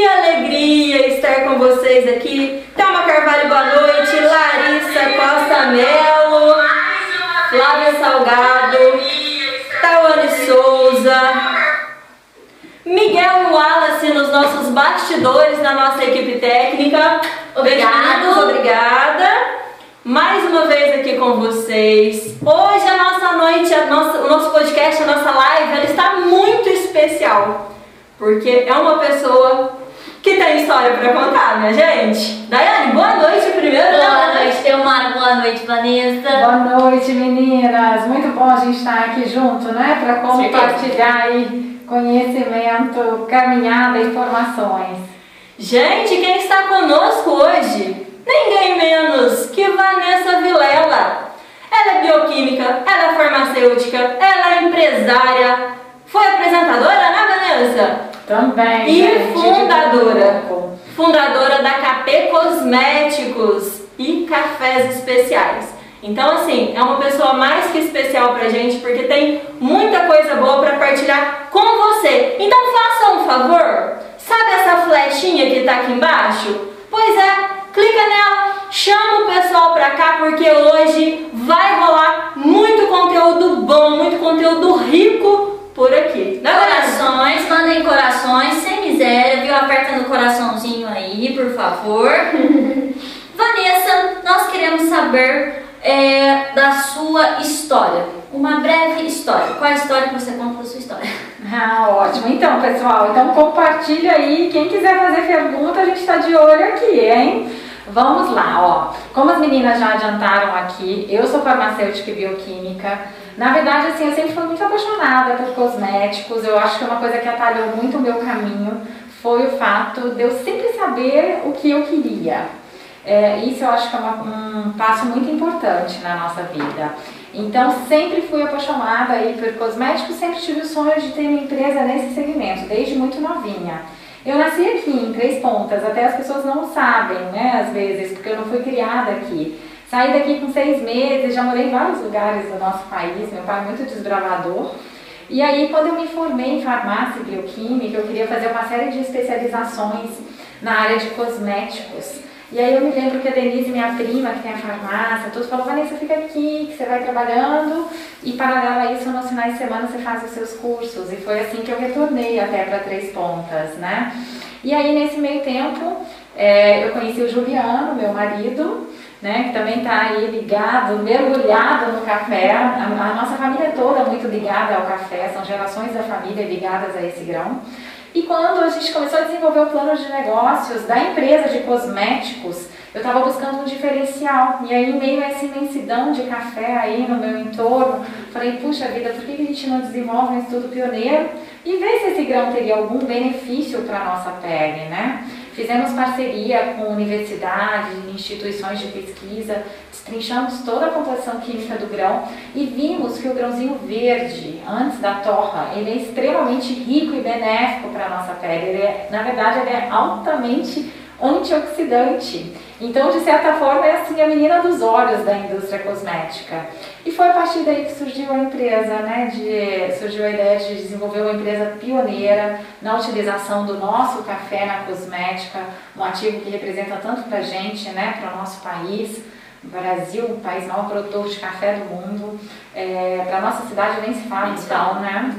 Que alegria estar com vocês aqui. Thelma Carvalho, boa noite. Larissa Costa Melo, Flávia Salgado, Tawane Souza, Miguel Wallace nos nossos bastidores da nossa equipe técnica. Obrigado. obrigada. Mais uma vez aqui com vocês. Hoje a nossa noite, a nossa, o nosso podcast, a nossa live, ela está muito especial. Porque é uma pessoa que tem história para contar, minha gente. Daiane, boa noite primeiro. Boa noite, Teomara. Boa noite, Vanessa. Boa noite, meninas. Muito bom a gente estar aqui junto, né? Para compartilhar aí conhecimento, caminhada, informações. Gente, quem está conosco hoje? Ninguém menos que Vanessa Vilela. Ela é bioquímica, ela é farmacêutica, ela é empresária. Foi apresentadora, né, Vanessa? Também. E fundadora. Fundadora da KP Cosméticos e Cafés Especiais. Então, assim, é uma pessoa mais que especial pra gente porque tem muita coisa boa pra partilhar com você. Então, faça um favor. Sabe essa flechinha que tá aqui embaixo? Pois é, clica nela, chama o pessoal pra cá porque hoje vai rolar muito conteúdo bom, muito conteúdo rico por aqui. Vanessa? Corações, mandem corações, sem miséria, viu? Aperta no coraçãozinho aí, por favor. Vanessa, nós queremos saber é, da sua história. Uma breve história. Qual a história que você conta da sua história? Ah, ótimo. Então, pessoal, então compartilha aí. Quem quiser fazer pergunta, a gente está de olho aqui, hein? Vamos lá, ó. Como as meninas já adiantaram aqui, eu sou farmacêutica e bioquímica. Na verdade, assim, eu sempre fui muito apaixonada por cosméticos. Eu acho que uma coisa que atalhou muito o meu caminho foi o fato de eu sempre saber o que eu queria. É, isso eu acho que é uma- um passo muito importante na nossa vida. Então, sempre fui apaixonada aí por cosméticos, sempre tive o sonho de ter uma empresa nesse segmento, desde muito novinha. Eu nasci aqui, em Três Pontas, até as pessoas não sabem, né, às vezes, porque eu não fui criada aqui. Saí daqui com seis meses, já morei em vários lugares do nosso país, meu pai é muito desbravador. E aí, quando eu me formei em farmácia e bioquímica, eu queria fazer uma série de especializações na área de cosméticos. E aí eu me lembro que a Denise, minha prima, que tem a farmácia, todos falaram, Vanessa, fica aqui, que você vai trabalhando e paralelo a isso, nos finais de semana você faz os seus cursos. E foi assim que eu retornei até para Três Pontas, né? E aí, nesse meio tempo, é, eu conheci o Juliano, meu marido, né, que também está aí ligado, mergulhado no café. A, a nossa família é toda muito ligada ao café, são gerações da família ligadas a esse grão. E quando a gente começou a desenvolver o plano de negócios da empresa de cosméticos, eu estava buscando um diferencial. E aí, em meio a essa imensidão de café aí no meu entorno, falei, puxa vida, por que que a gente não desenvolve um estudo pioneiro e vê se esse grão teria algum benefício para a nossa pele, né? Fizemos parceria com universidades, instituições de pesquisa, destrinchamos toda a composição química do grão e vimos que o grãozinho verde, antes da torra, ele é extremamente rico e benéfico para a nossa pele. Ele é, na verdade, ele é altamente antioxidante. Então, de certa forma, é assim a menina dos olhos da indústria cosmética. E foi a partir daí que surgiu a empresa, né? De, surgiu a ideia de desenvolver uma empresa pioneira na utilização do nosso café na cosmética, um ativo que representa tanto para a gente, né? Para o nosso país. Brasil, o país maior produtor de café do mundo. É, para nossa cidade nem se fala, então, né?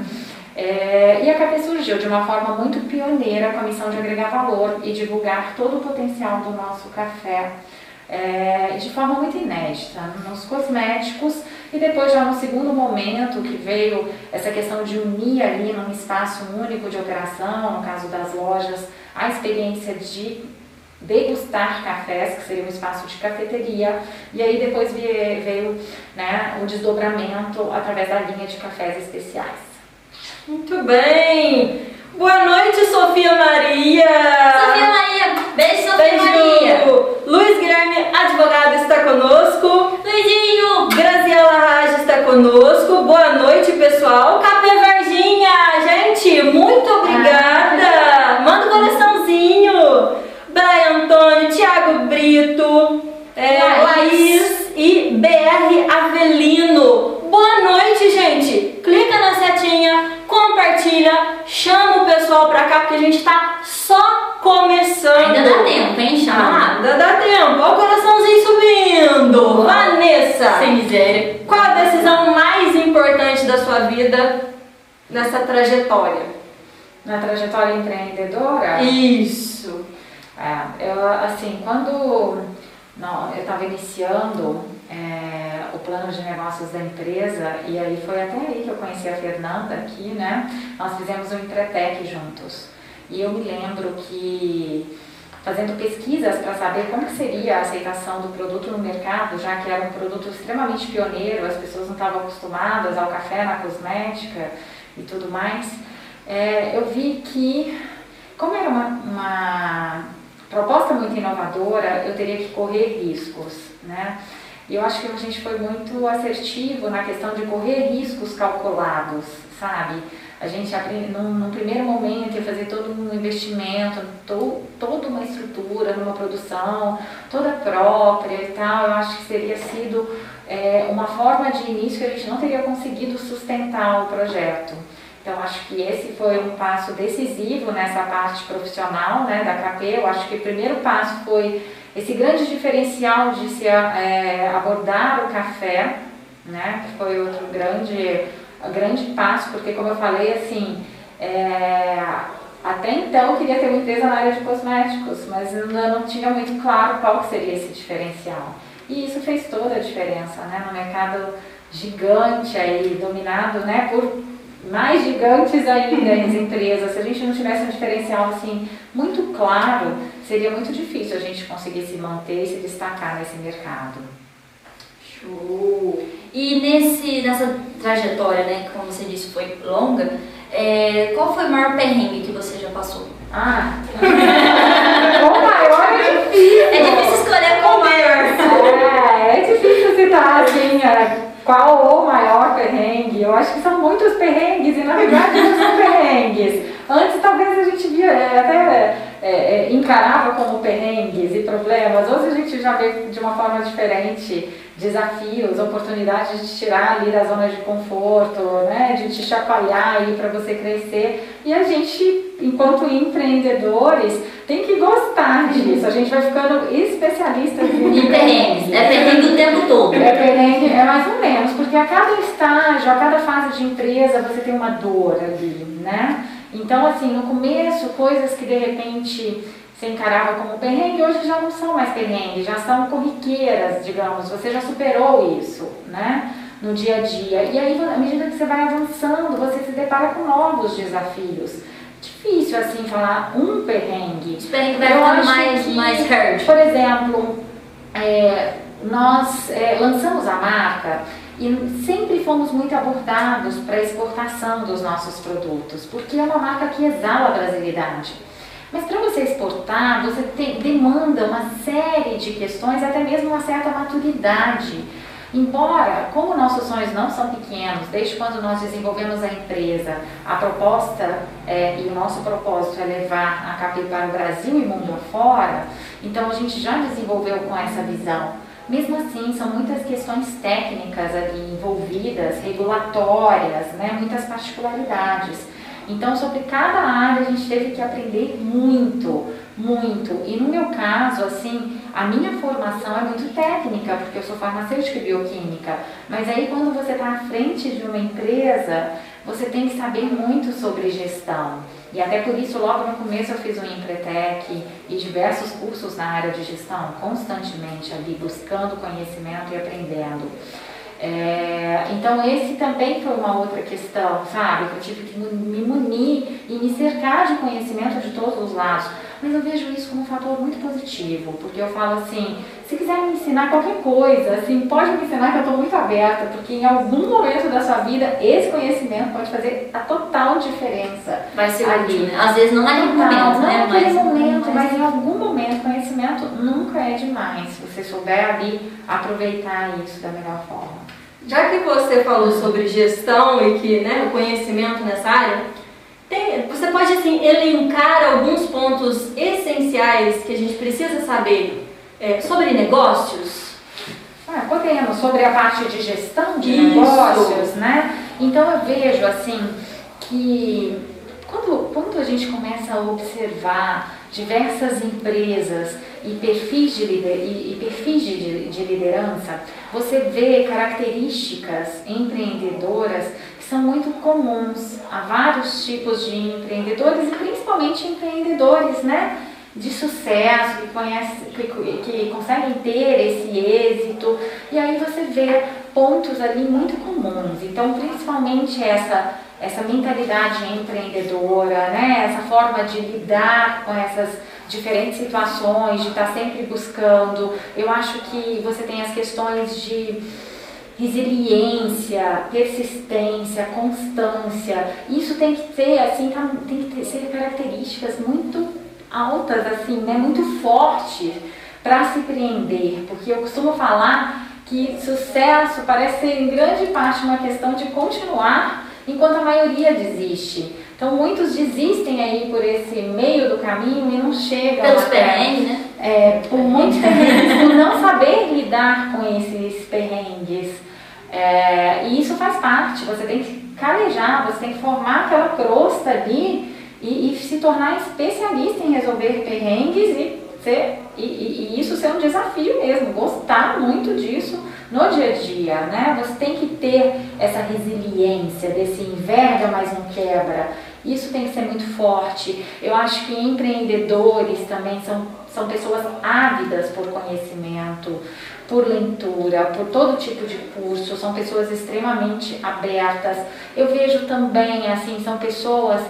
É, e a KP surgiu de uma forma muito pioneira com a missão de agregar valor e divulgar todo o potencial do nosso café é, de forma muito inédita nos cosméticos e depois já no segundo momento que veio essa questão de unir ali num espaço único de operação, no caso das lojas, a experiência de degustar cafés, que seria um espaço de cafeteria, e aí depois veio né, o desdobramento através da linha de cafés especiais. Muito bem. Boa noite, Sofia Maria. Sofia Maria, beijo, Sofia Beijo. Maria. Luiz Guilherme, advogado, está conosco. Luizinho, Graziela Raj está conosco. Boa noite, pessoal. Capê Varginha, gente, muito obrigada. Manda um coraçãozinho. Brian Antônio, Thiago Brito, é, Laís. Laís e BR Avelino. Boa noite, gente. Clica na setinha, compartilha, chama o pessoal pra cá, porque a gente tá só começando. Ainda dá tempo, hein, chama ah, Ainda dá tempo. Olha o coraçãozinho subindo. Vanessa. Sem miséria. Qual a decisão mais importante da sua vida nessa trajetória? Na trajetória empreendedora? Isso. É, eu, assim, quando não, eu estava iniciando é, o plano de negócios da empresa, e aí foi até aí que eu conheci a Fernanda aqui, né? Nós fizemos um Empretec juntos. E eu me lembro que fazendo pesquisas para saber como seria a aceitação do produto no mercado, já que era um produto extremamente pioneiro, as pessoas não estavam acostumadas ao café na cosmética e tudo mais, é, eu vi que, como era uma, uma proposta muito inovadora, eu teria que correr riscos, né? E eu acho que a gente foi muito assertivo na questão de correr riscos calculados, sabe? A gente, num primeiro momento, ia fazer todo um investimento, to, toda uma estrutura numa produção, toda própria e tal. Eu acho que seria sido é, uma forma de início que a gente não teria conseguido sustentar o projeto. Então, acho que esse foi um passo decisivo nessa parte profissional né, da KP. Eu acho que o primeiro passo foi esse grande diferencial de se é, abordar o café, né, que foi outro grande, grande passo, porque, como eu falei, assim, é, até então eu queria ter uma empresa na área de cosméticos, mas eu não tinha muito claro qual seria esse diferencial. E isso fez toda a diferença né, no mercado gigante aí, dominado né, por mais gigantes ainda as empresas, se a gente não tivesse um diferencial assim muito claro, seria muito difícil a gente conseguir se manter e se destacar nesse mercado. Show! E nesse, nessa trajetória, né, como você disse, foi longa, é, qual foi o maior perrengue que você já passou? Ah! o maior é difícil! É difícil escolher qual o maior! É, é difícil citar assim, é, qual o maior perrengue? Eu acho que são muitos perrengues e na verdade não são perrengues. Antes talvez a gente via é, até é, é, encarava como perrengues e problemas. Hoje a gente já vê de uma forma diferente desafios, oportunidades de te tirar ali da zona de conforto, né, de te chacoalhar aí para você crescer. E a gente, enquanto empreendedores, tem que gostar disso. A gente vai ficando especialista em perrengues. É perrengue o tempo todo. É perrengue, é mais ou menos, porque a cada estágio, a cada fase de empresa, você tem uma dor ali, né? Então, assim, no começo, coisas que de repente você encarava como perrengue, hoje já não são mais perrengue, já são corriqueiras, digamos, você já superou isso, né? No dia a dia. E aí, à medida que você vai avançando, você se depara com novos desafios. Difícil, assim, falar um perrengue. Os perrengues vai ficando mais, que, mais hard. Por exemplo, é, nós é, lançamos a marca e sempre fomos muito abordados para a exportação dos nossos produtos, porque é uma marca que exala a brasilidade. Mas para você exportar, você tem, demanda uma série de questões, até mesmo uma certa maturidade. Embora, como nossos sonhos não são pequenos, desde quando nós desenvolvemos a empresa, a proposta é, e o nosso propósito é levar a KP para o Brasil e mundo afora, então a gente já desenvolveu com essa visão. Mesmo assim, são muitas questões técnicas ali envolvidas, regulatórias, né, muitas particularidades. Então, sobre cada área a gente teve que aprender muito, muito. E no meu caso, assim, a minha formação é muito técnica, porque eu sou farmacêutica e bioquímica. Mas aí, quando você está à frente de uma empresa, você tem que saber muito sobre gestão. E até por isso, logo no começo, eu fiz um Empretec e diversos cursos na área de gestão, constantemente ali, buscando conhecimento e aprendendo. É, então esse também foi uma outra questão, sabe? Que eu tive que me munir e me cercar de conhecimento de todos os lados. Mas eu vejo isso como um fator muito positivo, porque eu falo assim, se quiser me ensinar qualquer coisa, assim, pode me ensinar que eu estou muito aberta, porque em algum momento da sua vida esse conhecimento pode fazer a total diferença. Vai ser ali, né? Às vezes não naquele momento, não, né? Não naquele momento, mas... mas em algum momento, conhecimento nunca é demais, se você souber ali aproveitar isso da melhor forma. Já que você falou sobre gestão e que né, o conhecimento nessa área, tem, você pode assim, elencar alguns pontos essenciais que a gente precisa saber é, sobre negócios? Ah, podemos, sobre a parte de gestão de Isso. negócios, né? Então eu vejo assim que quando, quando a gente começa a observar diversas empresas e perfis de, lider, e, e perfis de, de liderança, você vê características empreendedoras que são muito comuns a vários tipos de empreendedores e principalmente empreendedores, né? De sucesso, que, conhece, que, que conseguem ter esse êxito. E aí você vê pontos ali muito comuns. Então, principalmente essa, essa mentalidade empreendedora, né? essa forma de lidar com essas diferentes situações, de estar sempre buscando. Eu acho que você tem as questões de resiliência, persistência, constância. Isso tem que ter assim, tá, tem que ter, ser características muito altas, assim, né? muito fortes para se empreender, porque eu costumo falar que sucesso parece ser em grande parte uma questão de continuar enquanto a maioria desiste. Então muitos desistem aí por esse meio do caminho e não chegam. Pelos perrengues, né? É, por muitos perrengues, por não saber lidar com esses perrengues. É, e isso faz parte, você tem que calejar, você tem que formar aquela crosta ali e, e se tornar especialista em resolver perrengues e, ser, e, e, e isso ser um desafio mesmo, gostar muito disso no dia a dia, né? Você tem que ter essa resiliência desse inverno, mas não quebra. Isso tem que ser muito forte. Eu acho que empreendedores também são, são pessoas ávidas por conhecimento, por leitura, por todo tipo de curso, são pessoas extremamente abertas. Eu vejo também, assim, são pessoas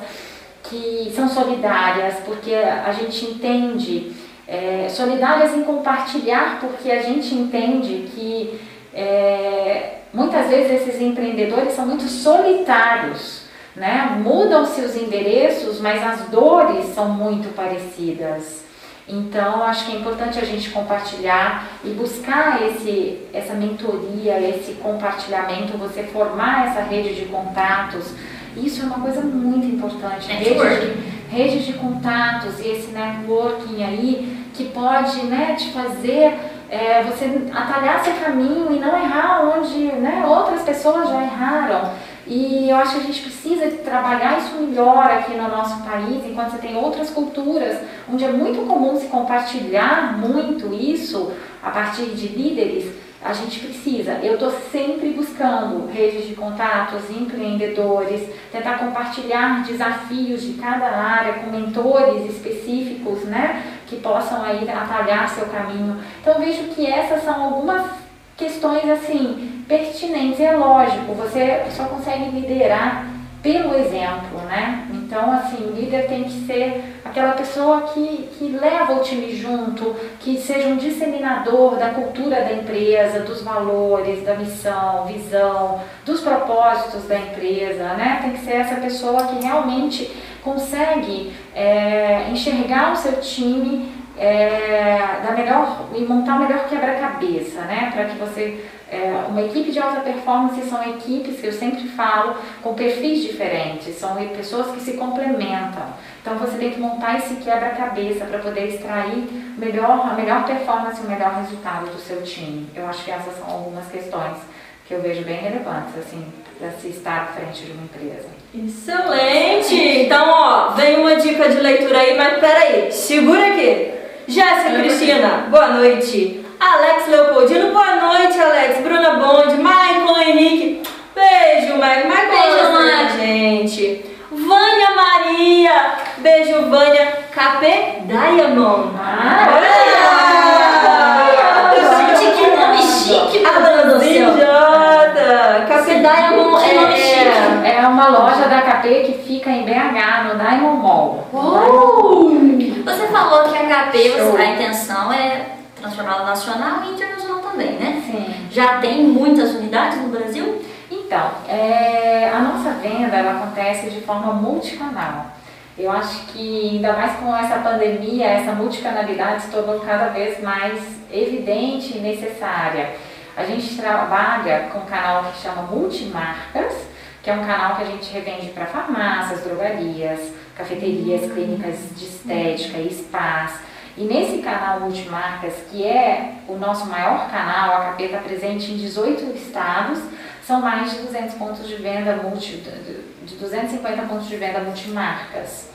que são solidárias, porque a gente entende, é, solidárias em compartilhar, porque a gente entende que é, muitas vezes esses empreendedores são muito solitários né? Mudam-se os endereços, mas as dores são muito parecidas. Então, acho que é importante a gente compartilhar e buscar esse, essa mentoria, esse compartilhamento, você formar essa rede de contatos. Isso é uma coisa muito importante. Rede de, rede de contatos e esse networking aí que pode né, te fazer é, você atalhar seu caminho e não errar onde né, outras pessoas já erraram. E eu acho que a gente precisa trabalhar isso melhor aqui no nosso país, enquanto você tem outras culturas onde é muito comum se compartilhar muito isso a partir de líderes. A gente precisa. Eu estou sempre buscando redes de contatos, empreendedores, tentar compartilhar desafios de cada área com mentores específicos, né, que possam aí atalhar seu caminho. Então vejo que essas são algumas questões assim pertinentes. É lógico, você só consegue liderar pelo exemplo, né? Então, assim, o líder tem que ser aquela pessoa que, que leva o time junto, que seja um disseminador da cultura da empresa, dos valores, da missão, visão, dos propósitos da empresa, né? Tem que ser essa pessoa que realmente consegue é, enxergar o seu time é, da melhor e montar o melhor quebra-cabeça, né? Para que você é, uma equipe de alta performance são equipes que eu sempre falo com perfis diferentes, são pessoas que se complementam. Então você tem que montar esse quebra-cabeça para poder extrair melhor, a melhor performance e o melhor resultado do seu time. Eu acho que essas são algumas questões que eu vejo bem relevantes assim para se estar à frente de uma empresa. Excelente! Então, ó, vem uma dica de leitura aí, mas peraí, segura aqui. Jéssica Cristina, boa noite. Alex Leopoldino, boa noite, Alex. Bruna Bond, Michael Henrique. Beijo, Michael. Michael Beijo, mãe. gente. Vânia Maria, beijo, Vânia. KP Diamond. Ah, Gente, que nome chique, meu Deus do céu. KP Diamond Que nome é... É uma loja da KP que fica em BH, no Diamond Mall. Uh! Você falou que a HP, Show. a intenção é transformá-la nacional e internacional também, né? Sim. Já tem muitas unidades no Brasil? Então, é, a nossa venda ela acontece de forma multicanal. Eu acho que ainda mais com essa pandemia, essa multicanalidade se tornou cada vez mais evidente e necessária. A gente trabalha com um canal que chama Multimarcas, que é um canal que a gente revende para farmácias, drogarias, cafeterias, clínicas de estética e spas. E nesse canal Multimarcas, que é o nosso maior canal, a KP está presente em 18 estados, são mais de 200 pontos de venda multi, de 250 pontos de venda multimarcas.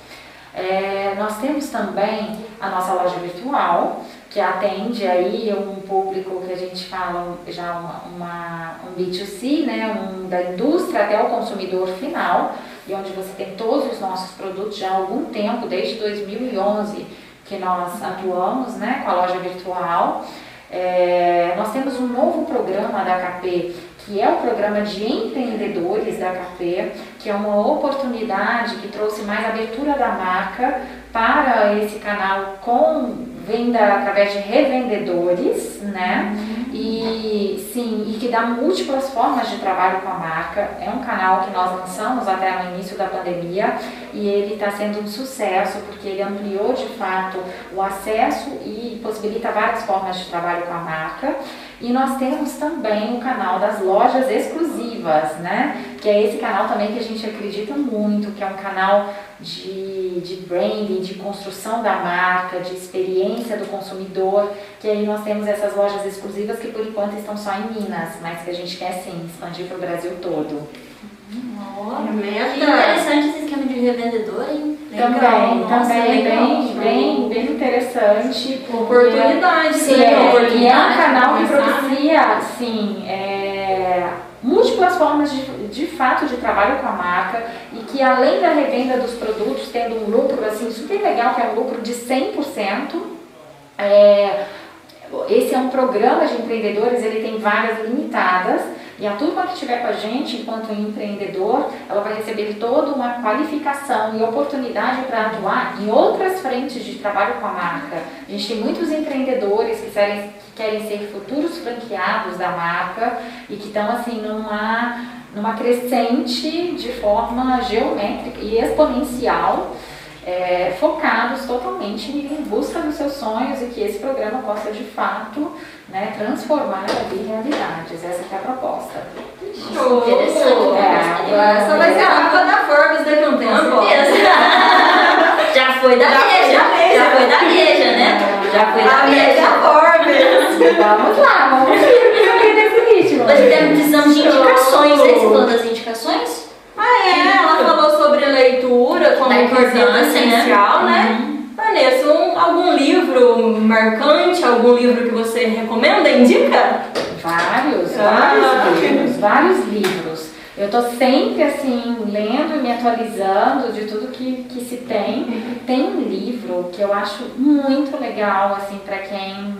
É, nós temos também a nossa loja virtual, que atende aí um público que a gente fala já uma, uma, um B2C, né, um da indústria até o consumidor final, e onde você tem todos os nossos produtos já há algum tempo, desde 2011 que nós atuamos né, com a loja virtual. É, nós temos um novo programa da HP, que é o programa de empreendedores da HP, que é uma oportunidade que trouxe mais abertura da marca para esse canal com venda através de revendedores, né? Uhum. E sim, e que dá múltiplas formas de trabalho com a marca. É um canal que nós lançamos até no início da pandemia e ele está sendo um sucesso porque ele ampliou de fato o acesso e possibilita várias formas de trabalho com a marca. E nós temos também o canal das lojas exclusivas, né? Que é esse canal também que a gente acredita muito, que é um canal de, de branding, de construção da marca, de experiência do consumidor, que aí nós temos essas lojas exclusivas que por enquanto estão só em Minas, mas que a gente quer sim expandir para o Brasil todo. Olha, que interessante esse esquema de revendedor, hein? Legal. Também, Nossa, também, legal. bem, bem, bem interessante. Oportunidade, sim, é, oportunidade. E é um canal que propicia, assim, é, múltiplas formas de, de fato de trabalho com a marca e que além da revenda dos produtos, tendo um lucro assim super legal, que é um lucro de 100%, é, esse é um programa de empreendedores, ele tem vagas limitadas e a turma que estiver com a gente enquanto empreendedor, ela vai receber toda uma qualificação e oportunidade para atuar em outras frentes de trabalho com a marca. A gente tem muitos empreendedores que querem, que querem ser futuros franqueados da marca e que estão assim numa, numa crescente de forma geométrica e exponencial é, focados totalmente em busca dos seus sonhos e que esse programa possa de fato né, transformar ali realidades. Essa é a proposta. Show! Interessante. É, essa vai ser a capa da Forbes daqui a um tempo. Já foi da Veja. Já foi da Veja, né? Já foi da Veja. Forbes. Vamos lá, vamos ritmo. Nós precisamos de indicações. Esse plano das indicações? Ah, é? Como importante essencial, né? né? Uhum. Vanessa, um, algum livro marcante, algum livro que você recomenda, indica? Vários, ah. vários livros, vários livros. Eu estou sempre assim, lendo e me atualizando de tudo que, que se tem. Tem um livro que eu acho muito legal, assim, para quem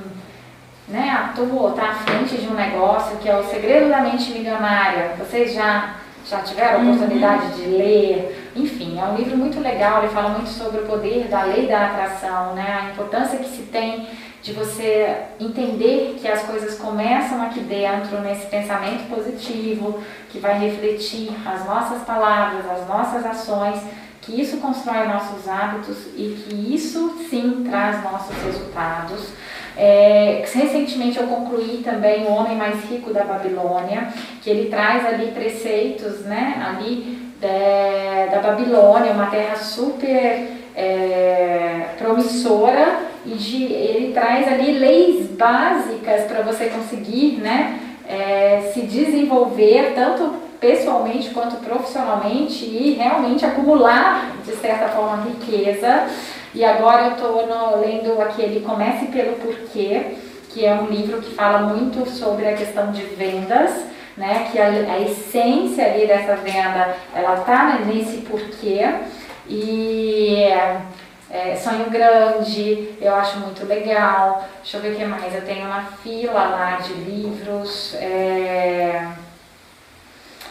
né, atua, está à frente de um negócio, que é O Segredo da Mente Milionária. Vocês já já tiveram a uhum. oportunidade uhum. de ler. Enfim, é um livro muito legal, ele fala muito sobre o poder da lei da atração, né? a importância que se tem de você entender que as coisas começam aqui dentro, nesse pensamento positivo, que vai refletir as nossas palavras, as nossas ações, que isso constrói nossos hábitos e que isso sim traz nossos resultados. É, recentemente eu concluí também O Homem Mais Rico da Babilônia, que ele traz ali preceitos, né, ali de, da Babilônia, uma terra super é, promissora e de, ele traz ali leis básicas para você conseguir, né, é, se desenvolver tanto pessoalmente quanto profissionalmente e realmente acumular de certa forma riqueza. E agora eu estou lendo aquele Comece pelo Porquê, que é um livro que fala muito sobre a questão de vendas, né? Que a, a essência ali dessa venda, ela tá nesse porquê. E é, Sonho Grande, eu acho muito legal. Deixa eu ver o que mais. Eu tenho uma fila lá de livros. É...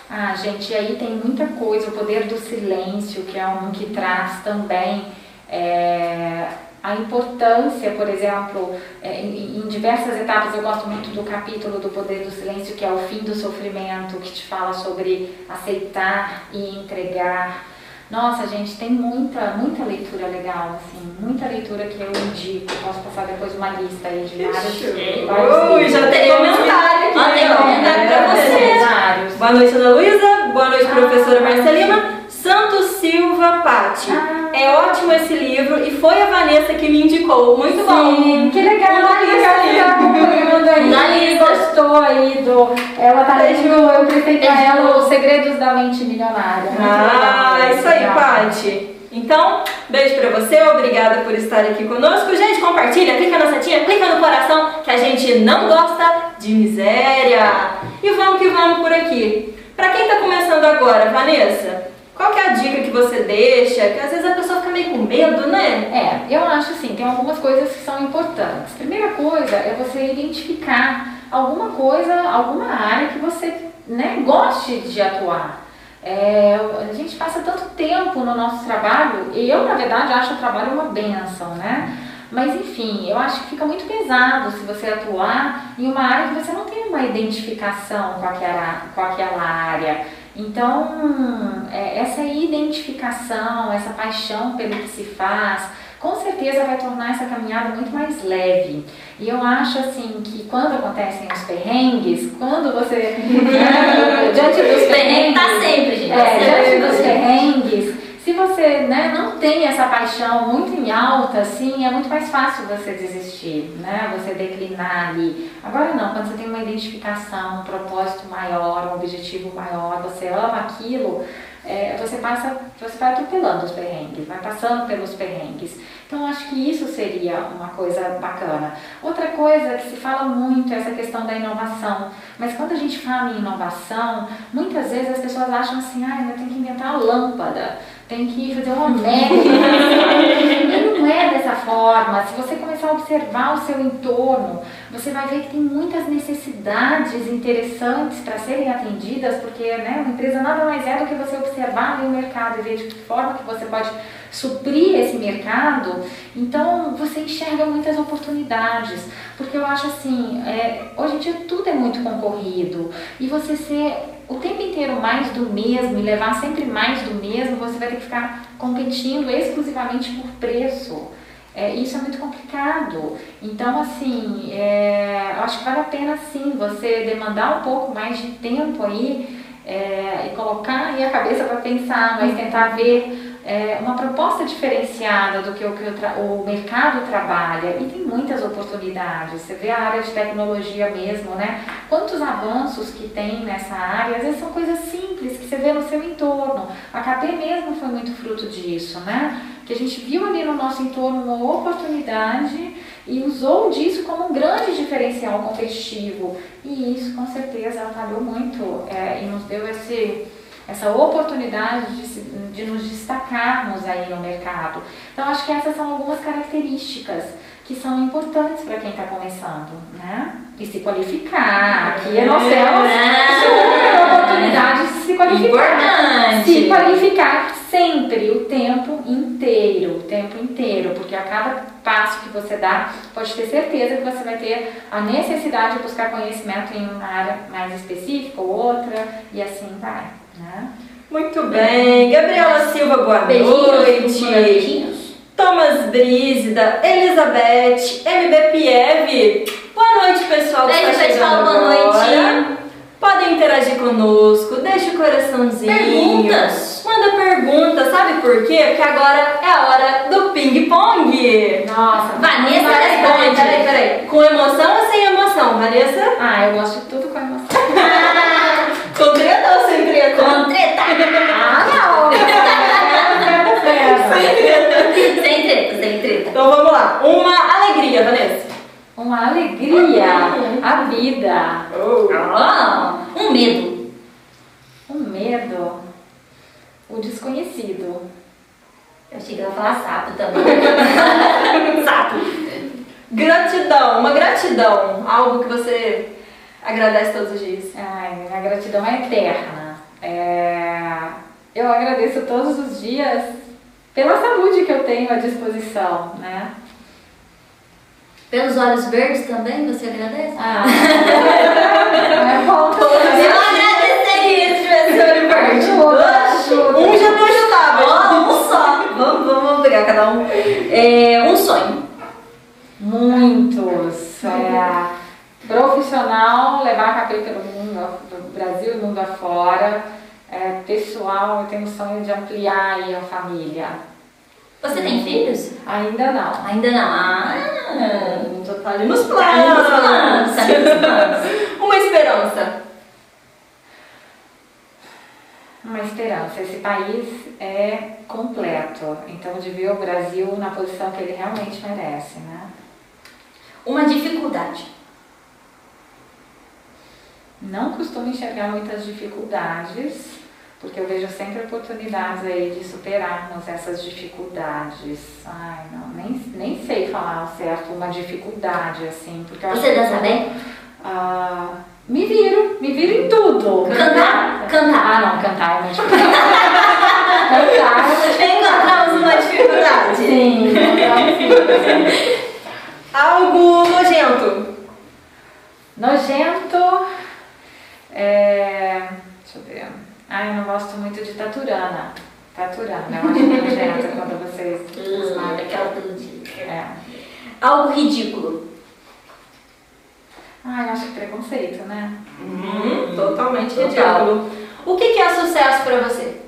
Ah, gente, aí tem muita coisa. O Poder do Silêncio, que é um que traz também é, a importância, por exemplo, é, em, diversas etapas, eu gosto muito do capítulo do Poder do Silêncio, que é o fim do sofrimento, que te fala sobre aceitar e entregar. Nossa, gente, tem muita, muita leitura legal, assim, muita leitura que eu indico. Posso passar depois uma lista aí de vários, Ui, já tem comentário aqui. Ah, tem comentário pra você. Boa noite, Ana Luísa. Boa noite, professora Marcelina. Santos Silva Patti. Ah. É ótimo esse livro e foi a Vanessa que me indicou. Muito Sim, bom. Que legal, Muito legal que tá. Nali gostou aí do. Ela tá lendo, eu prestei pra ela Os Segredos da Mente Milionária. ah, isso aí, Patti. Então, beijo pra você, obrigada por estar aqui conosco. Gente, compartilha, clica na setinha, clica no coração, que a gente não gosta de miséria. E vamos que vamos por aqui. Pra quem tá começando agora, Vanessa, qual que é a dica que você deixa? Que às vezes a pessoa fica meio com medo, né? É, eu acho assim, tem algumas coisas que são importantes. Primeira coisa é você identificar alguma coisa, alguma área que você né, goste de atuar. É, a gente passa tanto tempo no nosso trabalho, e eu, na verdade, acho o trabalho uma benção, né? Mas, enfim, eu acho que fica muito pesado se você atuar em uma área que você não tem uma identificação com aquela, com aquela área. Então, é, essa identificação, essa paixão pelo que se faz, com certeza vai tornar essa caminhada muito mais leve. E eu acho assim que quando acontecem os perrengues, quando você. diante dos perrengues. Tá sempre, gente. É, diante dos perrengues, se você né, não tem essa paixão muito em alta, assim, é muito mais fácil você desistir, né? Você declinar ali. Agora não, quando você tem uma identificação, um propósito maior, um objetivo maior, você ama aquilo é, você passa, você vai atropelando os perrengues, vai passando pelos perrengues. Então acho que isso seria uma coisa bacana. Outra coisa que se fala muito é essa questão da inovação. Mas quando a gente fala em inovação, muitas vezes as pessoas acham assim, ah, eu tenho que inventar a lâmpada, tem que fazer uma mega. e não é dessa forma. Se você começar a observar o seu entorno, você vai ver que tem muitas necessidades interessantes para serem atendidas, porque né, uma empresa nada mais é do que você observar o mercado e ver de que forma que você pode suprir esse mercado. Então você enxerga muitas oportunidades, porque eu acho assim, é, hoje em dia tudo é muito concorrido e você ser o tempo inteiro mais do mesmo e levar sempre mais do mesmo, você vai ter que ficar competindo exclusivamente por preço. É, isso é muito complicado. Então, assim, é, eu acho que vale a pena sim você demandar um pouco mais de tempo aí é, e colocar aí a cabeça para pensar, mas tentar ver é, uma proposta diferenciada do que o que o, o, mercado trabalha e tem muitas oportunidades. Você vê a área de tecnologia mesmo, né? Quantos avanços que tem nessa área, às vezes são coisas simples que você vê no seu entorno. A KP mesmo foi muito fruto disso, né? que a gente viu ali no nosso entorno uma oportunidade e usou disso como um grande diferencial competitivo. E isso, com certeza, atrapalhou muito é, e nos deu esse, essa oportunidade de, de nos destacarmos aí no mercado. Então, acho que essas são algumas características que são importantes para quem está começando, né? E se qualificar. Aqui é nós temos super oportunidade de se qualificar. Importante. Se qualificar sempre, o tempo inteiro, o tempo inteiro, porque a cada passo que você dá, pode ter certeza que você vai ter a necessidade de buscar conhecimento em uma área mais específica ou outra, e assim vai, né? Muito bem. Gabriela Silva, boa beijinhos, noite. Thomas Brígida, Elizabeth, MB Pieve. Boa noite, pessoal. Beijo, tá pessoal. Boa noite. Podem interagir conosco, deixa o coraçãozinho. Perguntas. Manda perguntas, sabe por quê? Porque agora é a hora do ping-pong. Nossa, Vanessa peraí, responde. Peraí, peraí. Com emoção ou sem emoção, Vanessa? Ah, eu gosto de tudo com emoção. com treta ou sem treta? Com treta. Ah, não. sem treta. sem treta, sem treta. Então vamos lá. Uma alegria, Vanessa. Uma alegria, a vida. Oh. Oh, um medo. Um medo, o desconhecido. Eu achei que ia falar sapo também. sapo. Gratidão, uma gratidão. Algo que você agradece todos os dias. Ai, a gratidão é eterna. É... Eu agradeço todos os dias pela saúde que eu tenho à disposição, né? Pelos olhos verdes também você agradece? Ah, é bom. Eu agradeceria se tivesse olho verde. Um já me ajudava. Um só. Vamos, vamos pegar cada um. É, um sonho. Muitos. É, profissional, levar a KP pelo mundo, pelo Brasil e mundo afora. É, pessoal, eu tenho o sonho de ampliar aí a família. Você tem filhos? Ainda não. Ainda não. Ah, Já tá ali nos tá planos, tá nos planos. Uma esperança. Uma esperança. Esse país é completo. Então, de ver o Brasil na posição que ele realmente merece, né? Uma dificuldade. Não costumo enxergar muitas dificuldades, porque eu vejo sempre oportunidades aí de superarmos essas dificuldades. Ai, não, nem, nem sei falar ao certo uma dificuldade, assim, porque Você dança bem? Ah, me viro, me viro em tudo. Cantar? Cantar. Ah, não, cantar é muito difícil. cantar, Encontramos uma dificuldade. sim, cantar, sim. Algo nojento. Nojento. É, deixa eu ver. Ah, eu não gosto muito de taturana. Taturana, eu acho nojento quando vocês. Hum, Aquela peludinha. É. Algo ridículo. Ah, eu acho que preconceito, né? Uhum, totalmente Total. ridículo. O que que é sucesso pra você?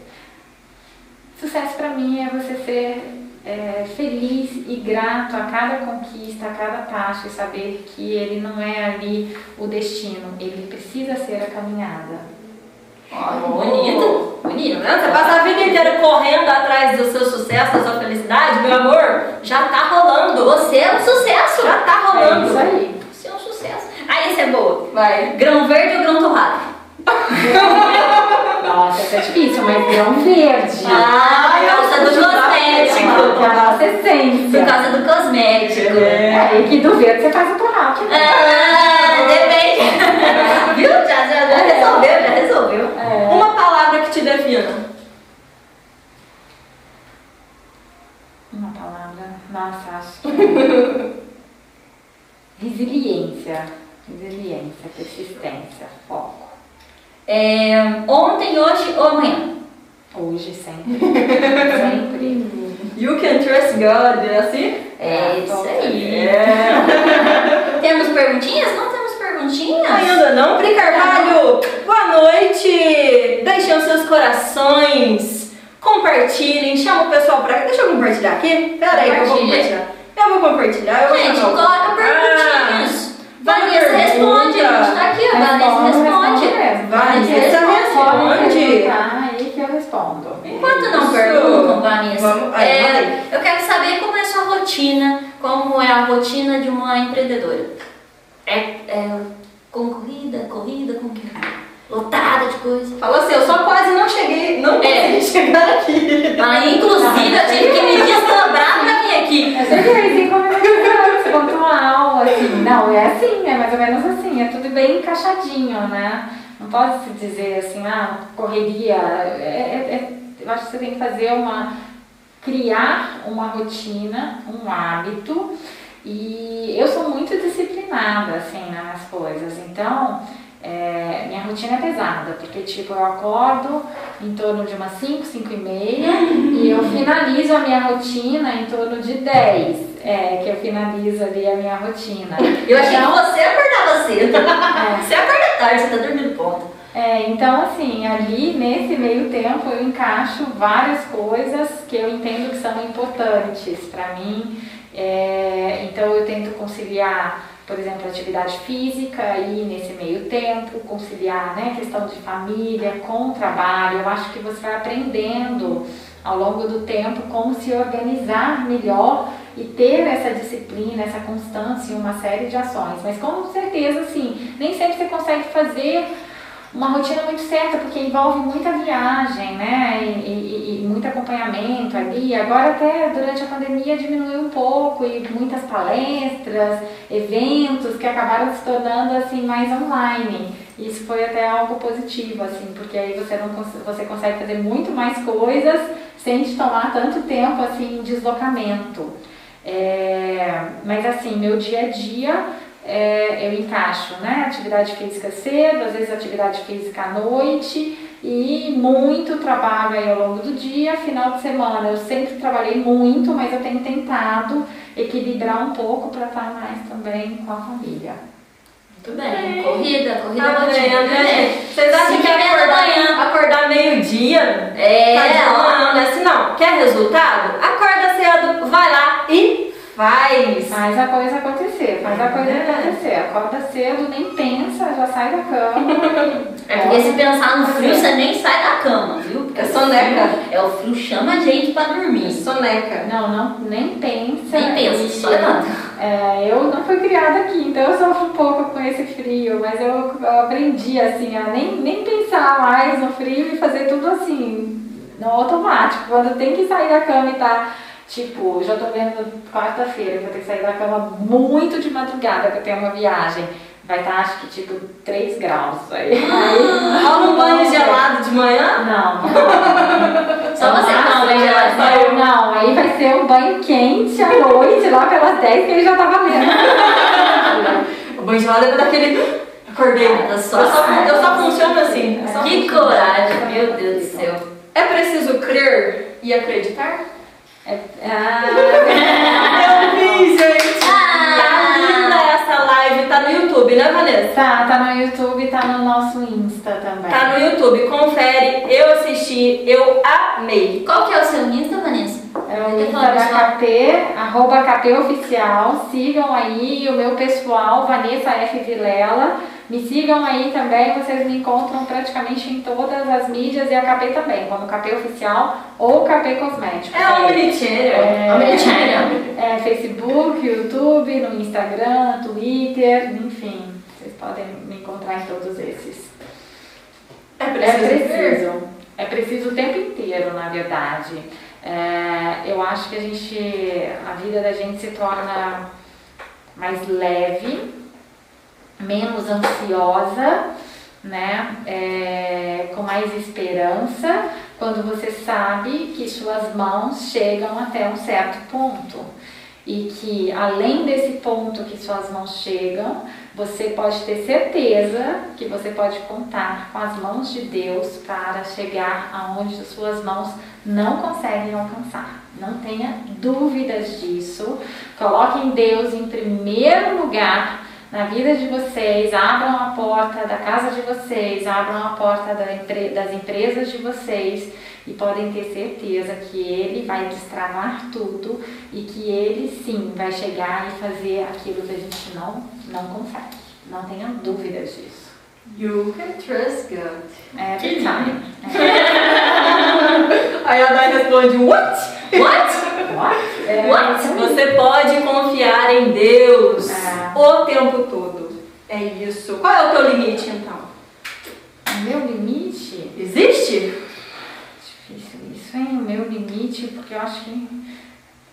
Sucesso pra mim é você ser é, feliz e grato a cada conquista, a cada passo e saber que ele não é ali o destino, ele precisa ser a caminhada. Ó, bonito. Bonito. Não, Você passa a vida inteira correndo atrás do seu sucesso, da sua felicidade, meu amor, já tá rolando. Você é um sucesso. Já tá É rolando. isso aí. Você é um sucesso. Esse é boa. Vai. Grão verde ou grão torrado? Nossa, essa é difícil, mas grão verde. Ah, por causa do Que é a cosmético. nossa Por essência. causa do cosmético. É, e que do verde você faz o torrado. Ah, depende. Viu? Já, já, já resolveu, já resolveu. É. Uma palavra que te defina. Uma palavra, nossa, acho que é resiliência, resiliência, persistência, foco. É, ontem, hoje ou amanhã? Hoje sempre, sempre. You can trust God, é assim? É isso aí. É. Temos perguntinhas? Não temos perguntinhas? Ainda não, Pri Carvalho? Boa noite! Deixem os seus corações, compartilhem, chama o pessoal pra cá. Deixa eu compartilhar aqui. Pera aí, eu vou Compartilha. compartilhar. Eu vou compartilhar, eu vou Gente, o- coloca perguntinhas. vai Vanessa pergunta. responde, a gente tá aqui, ó. Vanessa responde. Vanessa responde. perguntar aí que eu respondo. Enquanto não perguntam, Vanessa, Vamos- aí, é, eu quero saber como é a sua rotina, como é a rotina de uma empreendedora. É, é concorrida, corrida, como que é? Lotada de coisa. Falou assim, eu só quase não cheguei, não consegui É. chegar aqui. Ah, inclusive, eu tive que me desdobrar pra vir aqui. Eu sempre pensei como é que pontual, assim. Não, é assim, é mais ou menos assim, é tudo bem encaixadinho, né? Não pode se dizer assim, ah, correria. É, é- é- eu acho que você tem que fazer uma. criar uma rotina, um hábito. E eu sou muito disciplinada, assim, nas coisas. Então, é, minha rotina é pesada, porque tipo, eu acordo em torno de umas 5, 5 e meia e eu finalizo a minha rotina em torno de 10. É, que eu finalizo ali a minha rotina. Eu achei Então, que você acordava cedo. é, Você acorda tarde, você tá dormindo ponta. é, então, assim, ali nesse meio tempo eu encaixo várias coisas que eu entendo que são importantes para mim. É, então, eu tento conciliar, por exemplo, atividade física aí nesse meio tempo, conciliar né, questão de família com trabalho. Eu acho que você vai aprendendo ao longo do tempo como se organizar melhor e ter essa disciplina, essa constância em uma série de ações. Mas com certeza, assim, nem sempre você consegue fazer uma rotina muito certa, porque envolve muita viagem, né? E, e- e muito acompanhamento ali. Agora até durante a pandemia diminuiu um pouco e muitas palestras, eventos que acabaram se tornando assim mais online. Isso foi até algo positivo, assim, porque aí você não você consegue fazer muito mais coisas sem te tomar tanto tempo assim em deslocamento. É, mas assim, meu dia a dia é, eu encaixo, né? Atividade física cedo, às vezes atividade física à noite e muito trabalho aí ao longo do dia. Final de semana eu sempre trabalhei muito, mas eu tenho tentado equilibrar um pouco para estar mais também com a família. Muito bem. Corrida, corrida Tá vendo, né? Vocês acham que acordar, acordar meio-dia? É, Tá não, não é assim não. Quer resultado? Acorda cedo, vai lá e faz. Faz a coisa acontecer, faz a coisa É. acontecer. Acorda cedo, nem pensa, já sai da cama. É porque se pensar no frio, você nem sai da cama, viu? É soneca. É o frio chama a gente pra dormir. Soneca. Não, não, nem pensa. Nem pensa, E, só levanta. é, eu não fui criada aqui, então eu sofro um pouco com esse frio, mas eu, eu aprendi assim a nem, nem pensar mais no frio e fazer tudo assim, no automático. Quando tem que sair da cama e tá, tipo, já tô vendo quarta-feira, eu tenho que sair da cama muito de madrugada, que eu tenho uma viagem. Vai estar, acho que, tipo, 3 graus. Aí, aí um banho gelado de manhã? Não, não. Só você Não, aí- gelado. Não, aí vai ser um banho quente à noite, lá pelas 10 que ele já tá valendo. O banho gelado é daquele. Acordei. Ah, Eu só- só, eu só funciono assim. eu só Que funciono. coragem, meu Deus do céu. É preciso crer e acreditar? É, ah, Eu vi, gente. Ah. Tá linda essa live. Tá no YouTube, né, Vanessa? tá, tá no YouTube, tá no nosso Insta também. Tá no YouTube. Confere. Eu assisti. Eu amei. Qual que é o seu Insta, Vanessa? É o Quer Insta falar, da? KP, arroba KP Oficial. Sigam aí o meu pessoal, Vanessa F. Vilela. Me sigam aí também, vocês me encontram praticamente em todas as mídias e a KP também, como KP Oficial ou KP Cosméticos. É um bonitinho. É, Americana. é, Facebook, YouTube, no Instagram, Twitter, enfim, vocês podem me encontrar em todos esses. É É preciso. crer. preciso. É preciso o tempo inteiro, na verdade. É, eu acho que a gente, a vida da gente se torna mais leve, menos ansiosa, né? É, com mais esperança, quando você sabe que suas mãos chegam até um certo ponto. E que além desse ponto que suas mãos chegam, você pode ter certeza que você pode contar com as mãos de Deus para chegar aonde as suas mãos não conseguem alcançar. Não tenha dúvidas disso. Coloquem Deus em primeiro lugar na vida de vocês, abram a porta da casa de vocês, abram a porta das empresas de vocês e podem ter certeza que Ele vai destravar tudo e que Ele sim vai chegar e fazer aquilo que a gente não, não consegue. Não tenha dúvidas disso. You can trust God. É Que verdade. Aí a Dai responde, what? What? What? É, What? então, Você pode confiar em Deus É. o tempo todo. É isso. Qual é o teu limite, então? O meu limite Existe? Difícil isso, hein? O meu limite, porque eu acho que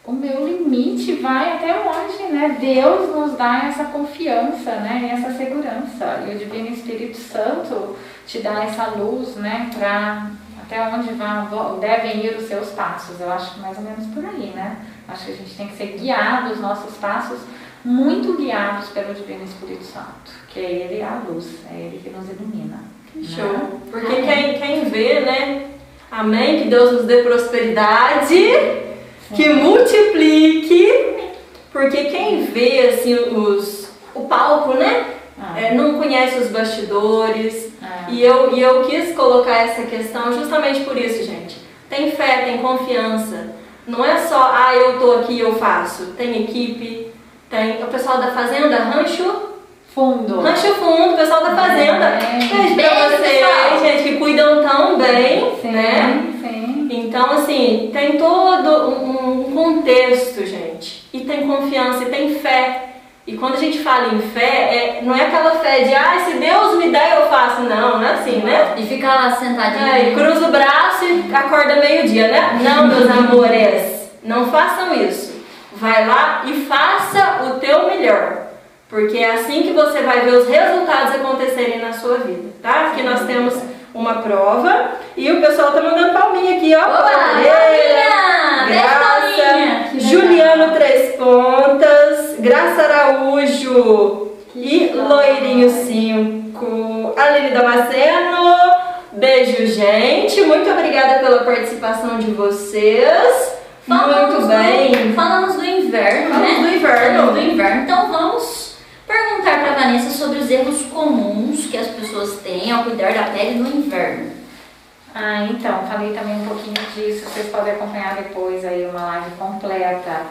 o meu limite vai até onde, né? Deus nos dá essa confiança, né? E essa segurança. E o Divino Espírito Santo te dá essa luz, né? Pra até onde vão, devem ir os seus passos. Eu acho que mais ou menos por aí, né? Acho que a gente tem que ser guiado, os nossos passos, muito guiados pelo Divino Espírito Santo. Que é Ele a luz, é Ele que nos ilumina. Que show. Porque quem, quem vê, né? Amém? Que Deus nos dê prosperidade, que multiplique. Porque quem vê, assim, os, o palco, né? Ah, É, não conhece os bastidores. ah. E eu, e eu quis colocar essa questão justamente por isso, gente. Tem fé, tem confiança. Não é só, ah, eu tô aqui, eu faço. Tem equipe, tem o pessoal da fazenda, rancho, Fundo. rancho fundo, o pessoal da fazenda. É. Beijo pra vocês, gente, que cuidam tão bem, Sim, né? Então, assim, tem todo um, contexto, gente. E tem confiança, e tem fé. E quando a gente fala em fé, é, não é aquela fé de, ah, se Deus me der, eu faço. Não, não é assim, né? E ficar lá sentadinho. É, e cruza o braço e acorda meio-dia, né? Não, meus amores, não façam isso. Vai lá e faça o teu melhor. Porque é assim que você vai ver os resultados acontecerem na sua vida, tá? Aqui nós temos uma prova e o pessoal tá mandando palminha aqui, ó. Palmeira, palminha! Que Juliano Três Pontas, Graça Araújo e Loirinho 5. Aline Damasceno, beijo, gente. Muito obrigada pela participação de vocês. Falamos Muito bem. Do, falamos do inverno, Falamos né? do inverno. Falamos do inverno. Então vamos perguntar para Vanessa sobre os erros comuns que as pessoas têm ao cuidar da pele no inverno. Ah, então, falei também um pouquinho disso. Vocês podem acompanhar depois aí uma live completa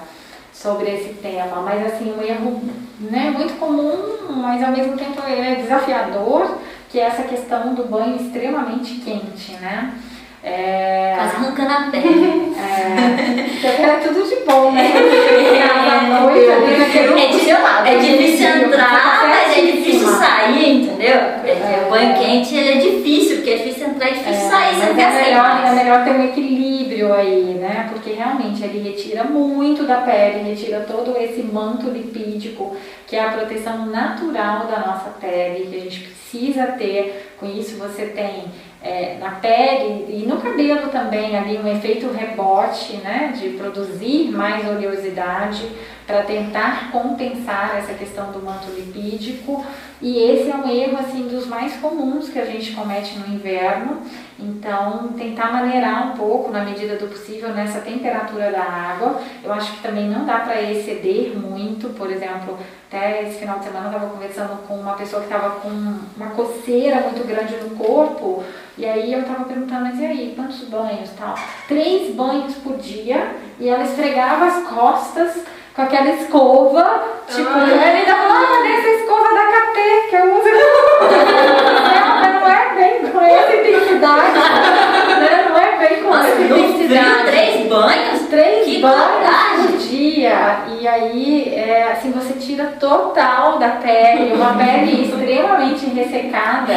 sobre esse tema. Mas assim, um erro né, muito comum, mas ao mesmo tempo ele é desafiador, que é essa questão do banho extremamente quente, né? É, Quase arrancando a pele. é, é tudo de bom, né? À noite, ali naquele É, di- é difícil entrar, mas é difícil sair, entendeu? É, O banho quente é difícil, porque é difícil entrar e é difícil sair, você não mas é sair melhor, é melhor ter um equilíbrio aí, né? Porque realmente ele retira muito da pele, retira todo esse manto lipídico, que é a proteção natural da nossa pele, que a gente precisa ter. Com isso você tem é, na pele e no cabelo também ali um efeito rebote, né? De produzir mais oleosidade para tentar compensar essa questão do manto lipídico. E esse é um erro assim dos mais comuns que a gente comete no inverno. Então, tentar maneirar um pouco na medida do possível nessa temperatura da água. Eu acho que também não dá para exceder muito, por exemplo, até esse final de semana eu estava conversando com uma pessoa que estava com uma coceira muito grande no corpo, e aí eu estava perguntando, mas e aí, quantos banhos tal? Três banhos por dia, e ela esfregava as costas com aquela escova, tipo, Ah. ela ainda falava dessa escova da KT que eu uso. Não, não é bem com essa intensidade, né? Não é bem com Nossa, essa intensidade três banhos? três Que banhos por dia. E aí, é, assim, você tira total da pele, uma pele extremamente ressecada.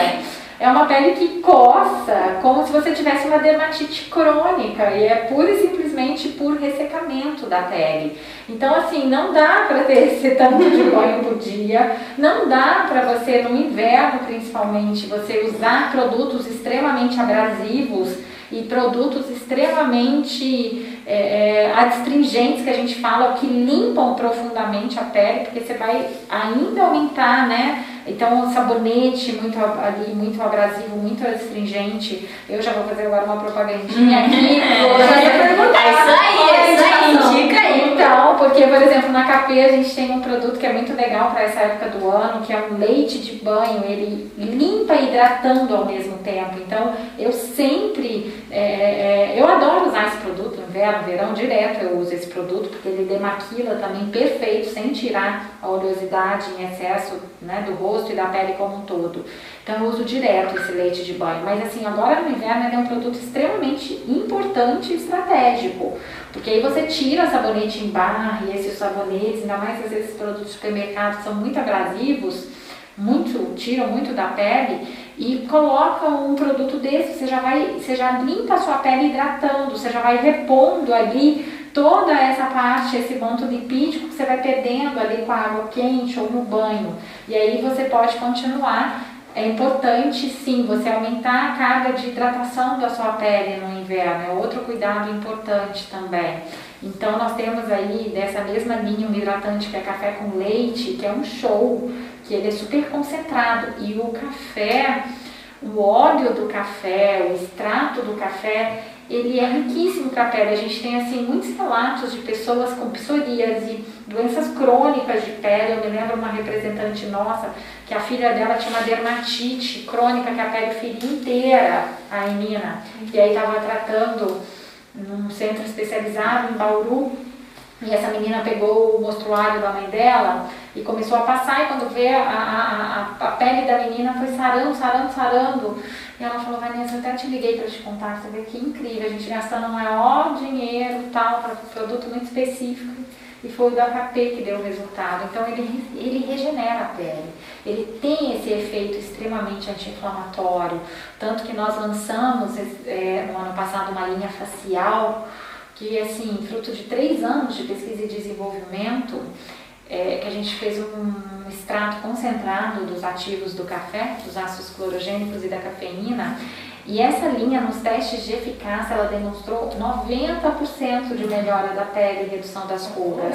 É uma pele que coça, como se você tivesse uma dermatite crônica, e é pura e simplesmente por ressecamento da pele. Então, assim, não dá para ter esse tanto de banho por dia, não dá para você, no inverno principalmente, você usar produtos extremamente abrasivos e produtos extremamente é, é, adstringentes que a gente fala, que limpam profundamente a pele, porque você vai ainda aumentar, né? Então, sabonete muito ali, muito abrasivo, muito adstringente. Eu já vou fazer agora uma propagandinha aqui. É. Já ia perguntar. É isso aí, é isso aí, indicação? indica Então, porque, por exemplo, na KP a gente tem um produto que é muito legal para essa época do ano, que é um leite de banho. Ele limpa e hidratando ao mesmo tempo. Então, eu sempre, é, é, eu adoro usar esse produto, inverno, verão, direto eu uso esse produto, porque ele demaquila também perfeito, sem tirar a oleosidade em excesso né, do rosto e da pele como um todo. Então eu uso direto esse leite de banho. Mas assim, agora no inverno ele é um produto extremamente importante e estratégico. Porque aí você tira sabonete em barra e esses sabonetes, ainda mais às vezes produtos de supermercado são muito abrasivos, muito, tiram muito da pele e coloca um produto desse, você já vai, você já limpa a sua pele hidratando, você já vai repondo ali toda essa parte, esse manto lipídico que você vai perdendo ali com a água quente ou no banho. E aí você pode continuar. É importante sim você aumentar a carga de hidratação da sua pele no inverno, é outro cuidado importante também. Então nós temos aí dessa mesma linha um hidratante que é café com leite, que é um show, que ele é super concentrado e o café, o óleo do café, o extrato do café, ele é riquíssimo para a pele. A gente tem assim muitos relatos de pessoas com psoríase, doenças crônicas de pele. Eu me lembro uma representante nossa que a filha dela tinha uma dermatite crônica que a pele feria inteira, a menina. E aí estava tratando num centro especializado em Bauru. E essa menina pegou o mostruário da mãe dela e começou a passar, e quando vê a, a, a, a pele da menina foi sarando, sarando, sarando. E ela falou, Vanessa, até te liguei para te contar, você vê que incrível, a gente gastando maior dinheiro tal, para um produto muito específico. E foi o da KP que deu o resultado. Então ele, ele regenera a pele. Ele tem esse efeito extremamente anti-inflamatório. Tanto que nós lançamos é, no ano passado uma linha facial que assim, fruto de três anos de pesquisa e desenvolvimento, é, que a gente fez um extrato concentrado dos ativos do café, dos ácidos clorogênicos e da cafeína, e essa linha, nos testes de eficácia, ela demonstrou 90% de melhora da pele e redução das rugas.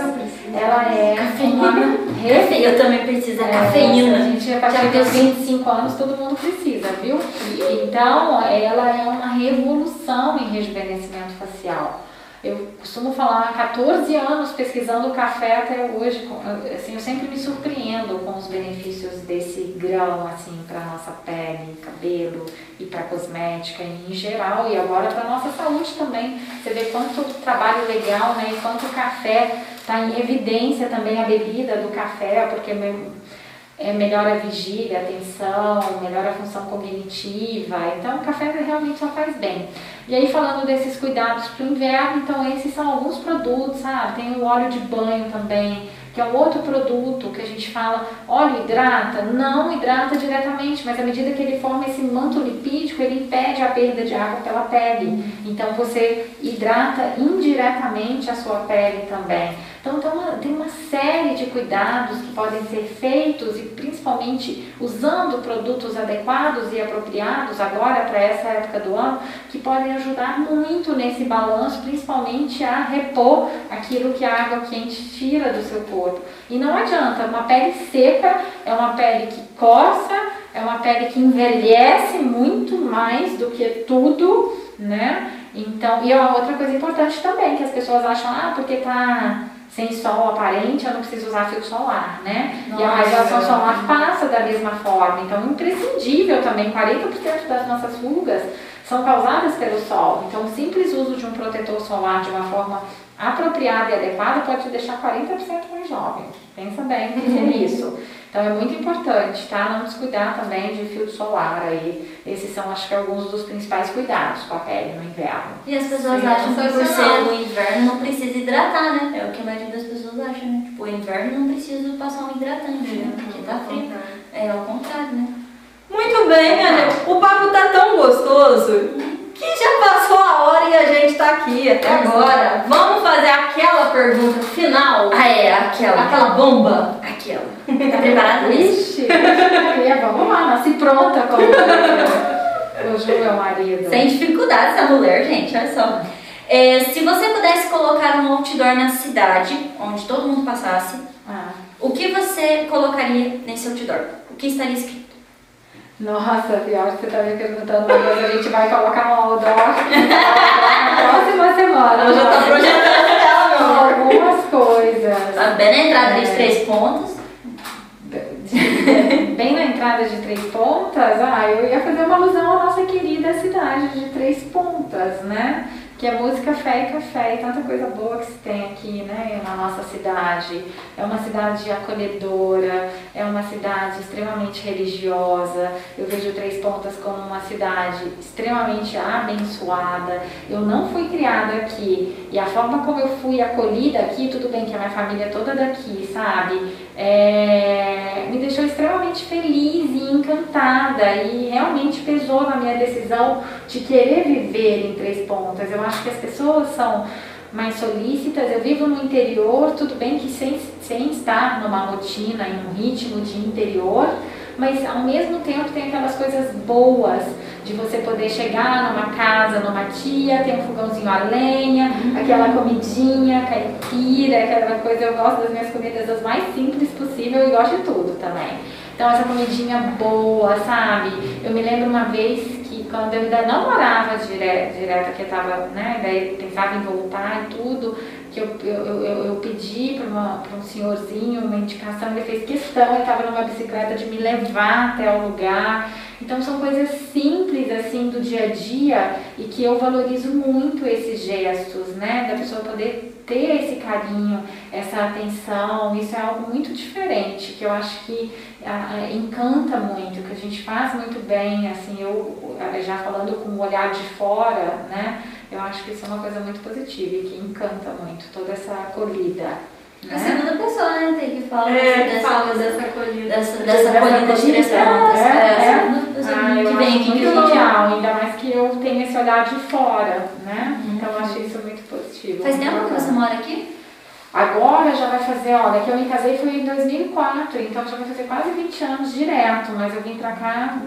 Ela é Cafeína. eu também preciso da é, cafeína. A gente, a partir Já dos 25 anos, todo mundo precisa, viu? Então, ela é uma revolução em rejuvenescimento facial. Eu costumo falar, há 14 anos pesquisando o café até hoje, assim, eu sempre me surpreendo com os benefícios desse grão, assim, para nossa pele, cabelo e para cosmética em geral, e agora para nossa saúde também. Você vê quanto trabalho legal, né, e quanto café está em evidência também, a bebida do café, porque meu- é, melhora a vigília, a atenção, melhora a função cognitiva. Então, o café realmente só faz bem. E aí, falando desses cuidados para o inverno, então esses são alguns produtos, sabe? Tem o óleo de banho também, que é um outro produto que a gente fala, óleo hidrata? Não hidrata diretamente, mas à medida que ele forma esse manto lipídico, ele impede a perda de água pela pele. Então, você hidrata indiretamente a sua pele também. Então tem uma, série de cuidados que podem ser feitos e principalmente usando produtos adequados e apropriados agora para essa época do ano, que podem ajudar muito nesse balanço, principalmente a repor aquilo que a água quente tira do seu corpo. E não adianta, uma pele seca é uma pele que coça, é uma pele que envelhece muito mais do que tudo, né? Então, e uma outra coisa importante também, que as pessoas acham, ah, porque tá sem sol aparente, eu não preciso usar filtro solar, né? Nossa. E a radiação solar passa da mesma forma. Então, imprescindível também, 40% das nossas rugas são causadas pelo sol. Então, o simples uso de um protetor solar de uma forma apropriada e adequada pode te deixar 40% mais jovem. Pensa bem que é isso. Então é muito importante, tá? Não descuidar também de filtro solar aí. Esses são, acho que, alguns dos principais cuidados com a pele no inverno. E as pessoas Sim, acham que por ser no inverno não precisa hidratar, né? É o que a maioria das pessoas acha, né? Tipo, o inverno não precisa passar um hidratante, né? Porque tá frio. É ao contrário, né? Muito bem, minha gente. O papo tá tão gostoso que já passou a hora e a gente tá aqui até agora. Vamos fazer aquela pergunta final? Ah, é, aquela. Aquela bomba? Aquela. Tá preparada? Ixi, vamos lá, nasci pronta como o Ju, meu marido. Sem dificuldade essa mulher, gente, olha só. É, se você pudesse colocar um outdoor na cidade, onde todo mundo passasse, ah. o que você colocaria nesse outdoor? O que estaria escrito? Nossa, pior que você tá me perguntando, mas a gente vai colocar um outdoor na próxima semana. Eu já tô projetando ela, meu Algumas coisas. Tá bem na entrada é. de três pontos. bem na entrada de Três Pontas, ah, eu ia fazer uma alusão à nossa querida cidade de Três Pontas, né? Que é música fé e café e tanta coisa boa que se tem aqui, né, na nossa cidade. É uma cidade acolhedora, é uma cidade extremamente religiosa. Eu vejo Três Pontas como uma cidade extremamente abençoada. Eu não fui criada aqui e a forma como eu fui acolhida aqui, tudo bem que a minha família é toda daqui, sabe? É, me deixou extremamente feliz e encantada e realmente pesou na minha decisão de querer viver em Três Pontas. Eu acho que as pessoas são mais solícitas. Eu vivo no interior, tudo bem que sem, sem estar numa rotina, em um ritmo de interior, mas ao mesmo tempo tem aquelas coisas boas de você poder chegar numa casa, numa tia, tem um fogãozinho a lenha, uhum. aquela comidinha caipira, aquela coisa. Eu gosto das minhas comidas as mais simples possível e gosto de tudo também. Então, essa comidinha boa, sabe? Eu me lembro uma vez quando eu ainda não morava direto, direto que eu tava, né, daí pensava em voltar e tudo, que eu, eu, eu, eu pedi para um senhorzinho uma indicação, ele fez questão, ele estava numa bicicleta de me levar até o lugar. Então são coisas simples assim do dia a dia e que eu valorizo muito esses gestos, né? Da pessoa poder ter esse carinho, essa atenção, isso é algo muito diferente, que eu acho que ah, encanta muito, que a gente faz muito bem, assim, eu já falando com o olhar de fora, né? Eu acho que isso é uma coisa muito positiva e que encanta muito toda essa acolhida. A segunda pessoa, né, tem que falar é, dessa, fala dessa acolhida. Dessa, dessa, acolhida de. É, é, é. a segunda pessoa ah, que vem aqui que gente... ainda mais que eu tenho esse olhar de fora, né? Uhum. Então eu acho isso muito positivo. Faz tempo que você mora aqui? Agora já vai fazer, olha, que eu me casei foi em 2004, então já vai fazer quase 20 anos direto, mas eu vim pra cá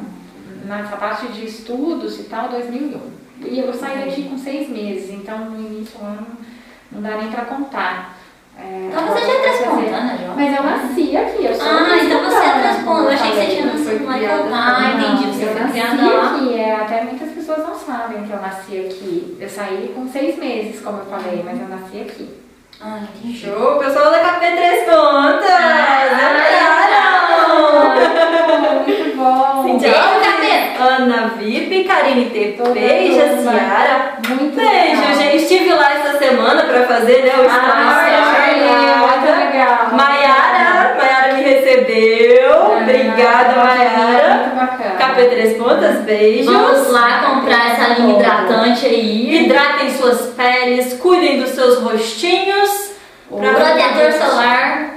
nessa parte de estudos e tal, 2001. E eu saí daqui com seis meses, então no início do ano não dá nem pra contar. É, então você já é transpontânea, João? Mas eu nasci aqui, eu sou Ah, então você é transpontânea. Eu achei que você tinha nascido lá em Ah, entendi. Você foi criada lá. aqui, é, até muitas pessoas não sabem que eu nasci aqui. Eu saí com seis meses, como eu falei, mas eu nasci aqui. Ah, entendi. Show! Pessoal da KP Três Pontas! Ah, ah, muito bom! Cintia, Ana VIP, Karine TP, Jaciara. Muito Beijo, legal. gente. Estive lá essa semana pra fazer né, o ah, story. Obrigada, Mayara. Café Três Pontas, beijos. Vamos lá comprar essa linha hidratante aí. Hidratem suas peles, cuidem dos seus rostinhos. O Pra Protetor solar.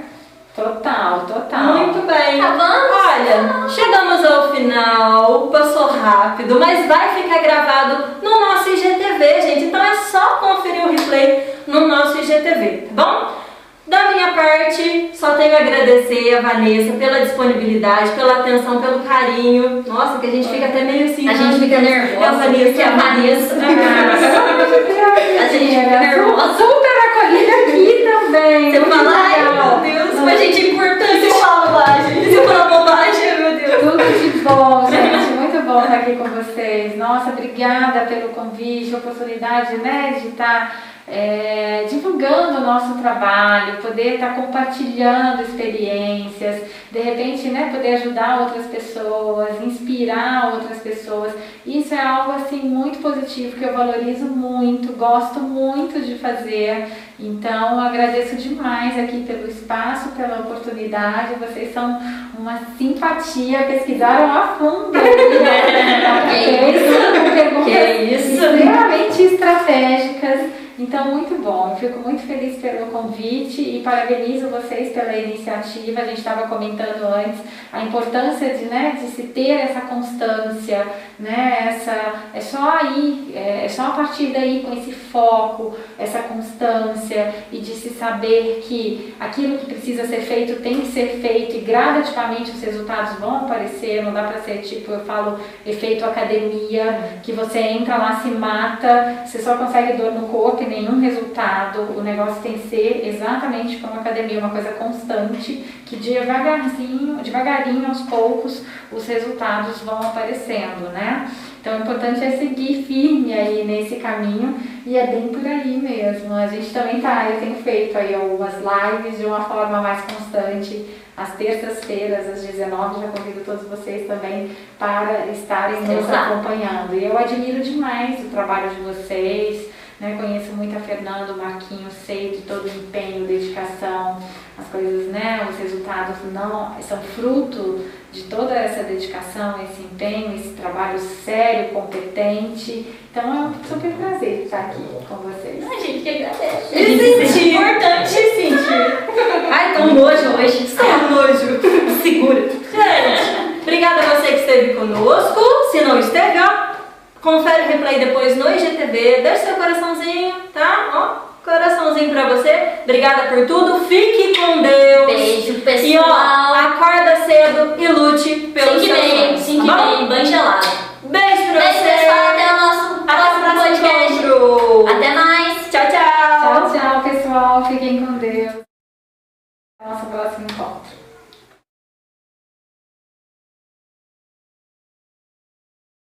Total, total. Muito bem. Tá bom? Olha, chegamos ao final, passou rápido, mas vai ficar gravado no nosso IGTV, gente. Então é só conferir o replay no nosso IGTV, tá bom? Da minha parte, só tenho a agradecer a Vanessa pela disponibilidade, pela atenção, pelo carinho. Nossa, que a gente fica até meio assim. A gente né? fica nervosa. É a Vanessa, porque a Vanessa. A gente fica nervosa. Super acolhida aqui também. Você fala, ai meu Deus, mas gente é importante. Você fala bobagem. Você fala bobagem, meu Deus. Tudo de bom, gente. Muito bom estar aqui com vocês. Nossa, obrigada pelo convite, oportunidade né, de estar é, divulgando o nosso trabalho, poder estar compartilhando experiências, de repente né, poder ajudar outras pessoas, inspirar outras pessoas. Isso é algo assim muito positivo que eu valorizo muito, gosto muito de fazer. Então agradeço demais aqui pelo espaço, pela oportunidade. Vocês são uma simpatia, pesquisaram a fundo. Que perguntas Que isso? extremamente estratégicas. Então, muito bom. Eu fico muito feliz pelo convite e parabenizo vocês pela iniciativa. A gente estava comentando antes a importância de, né, de se ter essa constância, né? Essa, é só aí, é, é só a partir daí com esse foco, essa constância e de se saber que aquilo que precisa ser feito tem que ser feito e gradativamente os resultados vão aparecer. Não dá para ser tipo, eu falo, efeito academia, que você entra lá, se mata, você só consegue dor no corpo nenhum resultado. O negócio tem que ser exatamente como academia, uma coisa constante, que devagarzinho, devagarinho, aos poucos, os resultados vão aparecendo, né? Então, o importante é seguir firme aí nesse caminho e é bem por aí mesmo. A gente também tá, eu tenho feito aí algumas lives de uma forma mais constante. Às terças-feiras, às 19 já convido todos vocês também para estarem nos acompanhando. E eu admiro demais o trabalho de vocês, né? Conheço muito a Fernanda, o Marquinho, sei de todo o empenho, dedicação, as coisas, né? Os resultados não são fruto de toda essa dedicação, esse empenho, esse trabalho sério, competente. Então é um super prazer estar aqui com vocês. A gente que agradece. Me senti. importante. Me sentir. Ai, tô nojo hoje. Tá nojo. Segura. Gente, obrigada a você que esteve conosco. Se não esteve, ó, confere o replay depois no IGTV. Deixa seu coraçãozinho, tá? Ó, coraçãozinho pra você. Obrigada por tudo. Fique com Deus. Beijo, E pessoal. ó, acorda cedo e lute pelo 5 e seu sonho, 5 tá e bom? meia, banho gelado. Beijo pra Beijo, você. pessoal. Até o nosso Até próximo próximo podcast. encontro. Até mais. Tchau, tchau. Tchau, tchau, pessoal. Fiquem com Deus. Até o nosso próximo encontro.